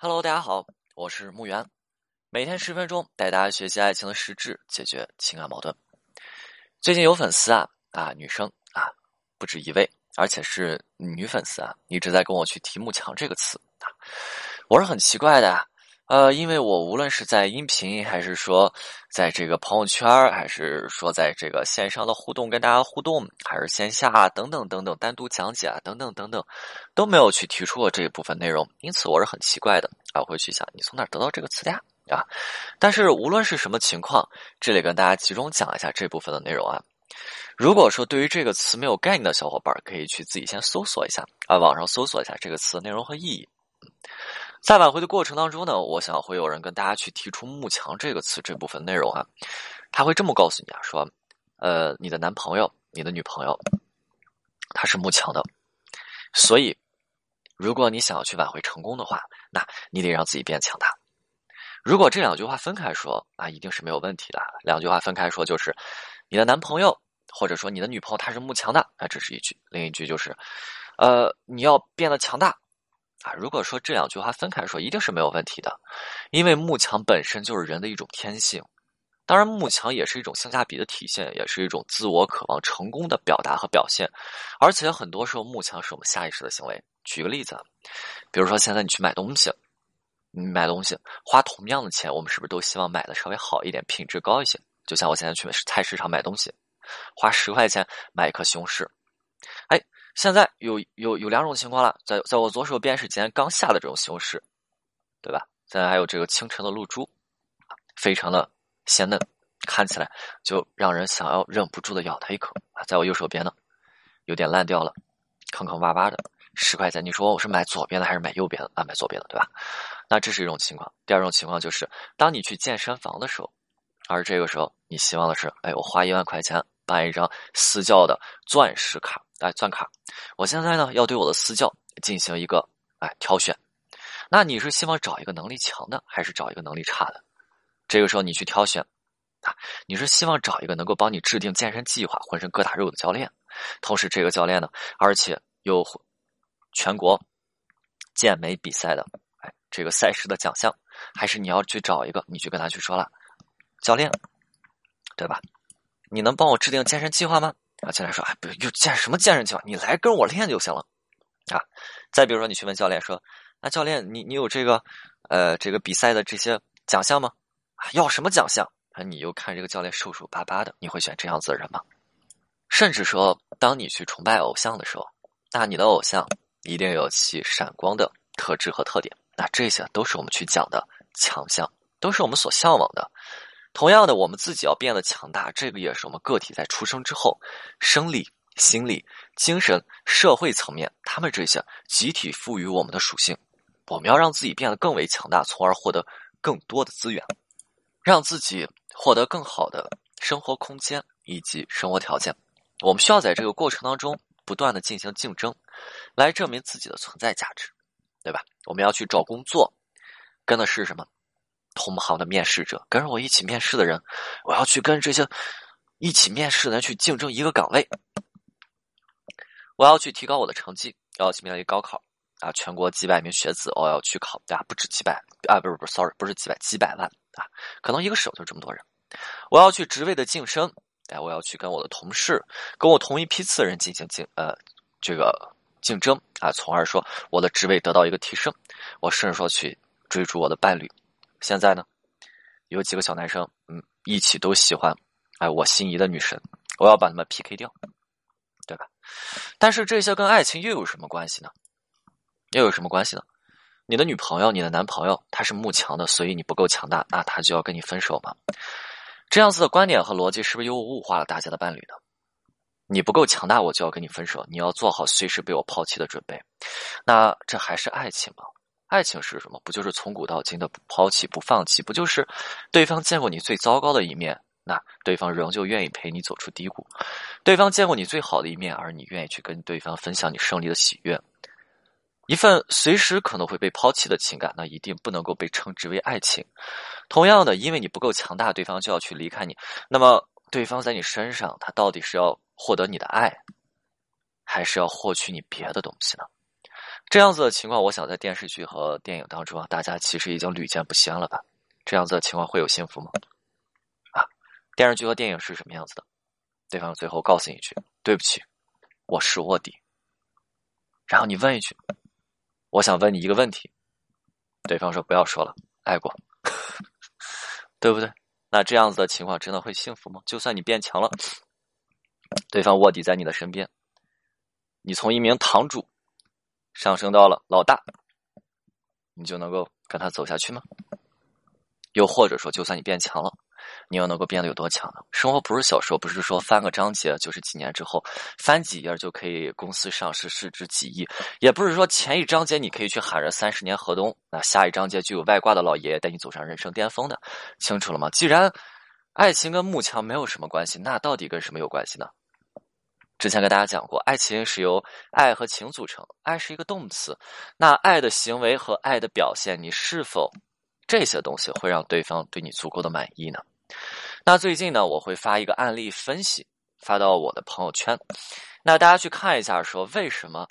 Hello，大家好，我是木源，每天十分钟带大家学习爱情的实质，解决情感矛盾。最近有粉丝啊啊，女生啊，不止一位，而且是女粉丝啊，一直在跟我去提“慕强”这个词啊，我是很奇怪的。呃，因为我无论是在音频，还是说在这个朋友圈，还是说在这个线上的互动，跟大家互动，还是线下等等等等，单独讲解啊，等等等等，都没有去提出过这一部分内容，因此我是很奇怪的啊，我会去想你从哪得到这个词的呀？啊，但是无论是什么情况，这里跟大家集中讲一下这部分的内容啊。如果说对于这个词没有概念的小伙伴，可以去自己先搜索一下啊，网上搜索一下这个词的内容和意义。在挽回的过程当中呢，我想会有人跟大家去提出“慕强”这个词这部分内容啊，他会这么告诉你啊，说，呃，你的男朋友、你的女朋友，他是慕强的，所以，如果你想要去挽回成功的话，那你得让自己变强大。如果这两句话分开说啊，一定是没有问题的。两句话分开说就是，你的男朋友或者说你的女朋友他是慕强的啊，这是一句；另一句就是，呃，你要变得强大。啊，如果说这两句话分开说，一定是没有问题的，因为慕强本身就是人的一种天性，当然慕强也是一种性价比的体现，也是一种自我渴望成功的表达和表现，而且很多时候慕强是我们下意识的行为。举个例子，比如说现在你去买东西，你买东西花同样的钱，我们是不是都希望买的稍微好一点，品质高一些？就像我现在去菜市场买东西，花十块钱买一颗西红柿，现在有有有两种情况了，在在我左手边是今天刚下的这种西红柿，对吧？现在还有这个清晨的露珠，非常的鲜嫩，看起来就让人想要忍不住的咬它一口啊！在我右手边呢，有点烂掉了，坑坑洼洼的，十块钱。你说我是买左边的还是买右边的啊？买左边的，对吧？那这是一种情况。第二种情况就是，当你去健身房的时候，而这个时候你希望的是，哎，我花一万块钱办一张私教的钻石卡。哎，钻卡，我现在呢要对我的私教进行一个哎挑选。那你是希望找一个能力强的，还是找一个能力差的？这个时候你去挑选啊，你是希望找一个能够帮你制定健身计划、浑身疙瘩肉的教练，同时这个教练呢，而且有全国健美比赛的哎这个赛事的奖项，还是你要去找一个，你去跟他去说了，教练，对吧？你能帮我制定健身计划吗？啊，教练说：“哎，不用健什么健身计划，你来跟我练就行了。”啊，再比如说，你去问教练说：“那教练，你你有这个，呃，这个比赛的这些奖项吗？啊要什么奖项？”啊，你又看这个教练瘦瘦巴巴的，你会选这样子的人吗？甚至说，当你去崇拜偶像的时候，那你的偶像一定有其闪光的特质和特点，那这些都是我们去讲的强项，都是我们所向往的。同样的，我们自己要变得强大，这个也是我们个体在出生之后，生理、心理、精神、社会层面，他们这些集体赋予我们的属性。我们要让自己变得更为强大，从而获得更多的资源，让自己获得更好的生活空间以及生活条件。我们需要在这个过程当中不断的进行竞争，来证明自己的存在价值，对吧？我们要去找工作，跟的是什么？同行的面试者，跟着我一起面试的人，我要去跟这些一起面试的人去竞争一个岗位。我要去提高我的成绩，我要去面临高考啊！全国几百名学子，我要去考啊，不止几百啊，不是不是，sorry，不是几百，几百万啊，可能一个省就这么多人。我要去职位的晋升，哎，我要去跟我的同事，跟我同一批次的人进行竞呃这个竞争啊，从而说我的职位得到一个提升。我甚至说去追逐我的伴侣。现在呢，有几个小男生，嗯，一起都喜欢，哎，我心仪的女神，我要把他们 PK 掉，对吧？但是这些跟爱情又有什么关系呢？又有什么关系呢？你的女朋友、你的男朋友，他是慕强的，所以你不够强大，那他就要跟你分手吗？这样子的观点和逻辑是不是又物化了大家的伴侣呢？你不够强大，我就要跟你分手，你要做好随时被我抛弃的准备，那这还是爱情吗？爱情是什么？不就是从古到今的不抛弃、不放弃？不就是对方见过你最糟糕的一面，那对方仍旧愿意陪你走出低谷；对方见过你最好的一面，而你愿意去跟对方分享你胜利的喜悦。一份随时可能会被抛弃的情感，那一定不能够被称之为爱情。同样的，因为你不够强大，对方就要去离开你。那么，对方在你身上，他到底是要获得你的爱，还是要获取你别的东西呢？这样子的情况，我想在电视剧和电影当中啊，大家其实已经屡见不鲜了吧？这样子的情况会有幸福吗？啊，电视剧和电影是什么样子的？对方最后告诉你一句：“对不起，我是卧底。”然后你问一句：“我想问你一个问题。”对方说：“不要说了，爱过，对不对？”那这样子的情况真的会幸福吗？就算你变强了，对方卧底在你的身边，你从一名堂主上升到了老大，你就能够跟他走下去吗？又或者说，就算你变强了？你又能够变得有多强呢？生活不是小说，不是说翻个章节就是几年之后翻几页就可以公司上市市值几亿，也不是说前一章节你可以去喊着三十年河东，那下一章节就有外挂的老爷爷带你走上人生巅峰的，清楚了吗？既然爱情跟慕强没有什么关系，那到底跟什么有关系呢？之前跟大家讲过，爱情是由爱和情组成，爱是一个动词，那爱的行为和爱的表现，你是否这些东西会让对方对你足够的满意呢？那最近呢，我会发一个案例分析，发到我的朋友圈。那大家去看一下，说为什么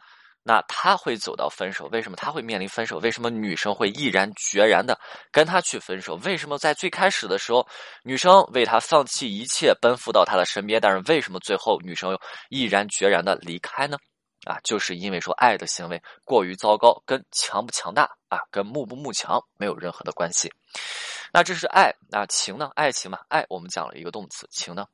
那他会走到分手？为什么他会面临分手？为什么女生会毅然决然的跟他去分手？为什么在最开始的时候，女生为他放弃一切，奔赴到他的身边？但是为什么最后女生又毅然决然的离开呢？啊，就是因为说爱的行为过于糟糕，跟强不强大啊，跟慕不慕强没有任何的关系。那这是爱，那情呢？爱情嘛，爱我们讲了一个动词，情呢？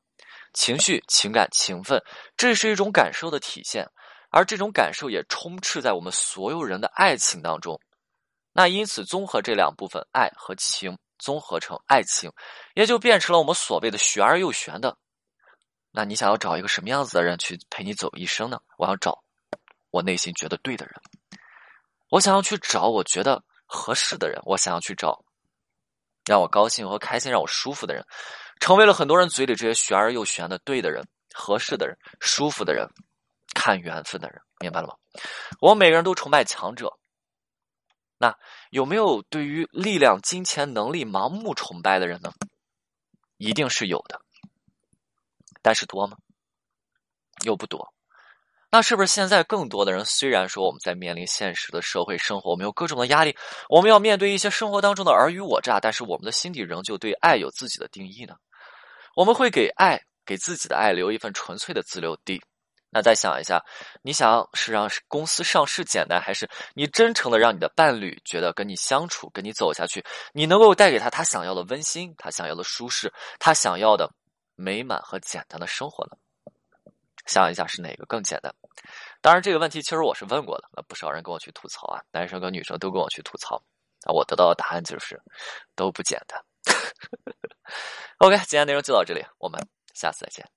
情绪、情感、情分，这是一种感受的体现，而这种感受也充斥在我们所有人的爱情当中。那因此，综合这两部分，爱和情，综合成爱情，也就变成了我们所谓的玄而又玄的。那你想要找一个什么样子的人去陪你走一生呢？我要找我内心觉得对的人，我想要去找我觉得合适的人，我想要去找。让我高兴和开心，让我舒服的人，成为了很多人嘴里这些玄而又玄的对的人、合适的人、舒服的人、看缘分的人，明白了吗？我们每个人都崇拜强者，那有没有对于力量、金钱、能力盲目崇拜的人呢？一定是有的，但是多吗？又不多。那是不是现在更多的人，虽然说我们在面临现实的社会生活，我们有各种的压力，我们要面对一些生活当中的尔虞我诈，但是我们的心底仍旧对爱有自己的定义呢？我们会给爱，给自己的爱留一份纯粹的自留地。那再想一下，你想是让公司上市简单，还是你真诚的让你的伴侣觉得跟你相处，跟你走下去，你能够带给他他想要的温馨，他想要的舒适，他想要的美满和简单的生活呢？想一下是哪个更简单？当然，这个问题其实我是问过的，那不少人跟我去吐槽啊，男生跟女生都跟我去吐槽啊，我得到的答案就是都不简单。OK，今天内容就到这里，我们下次再见。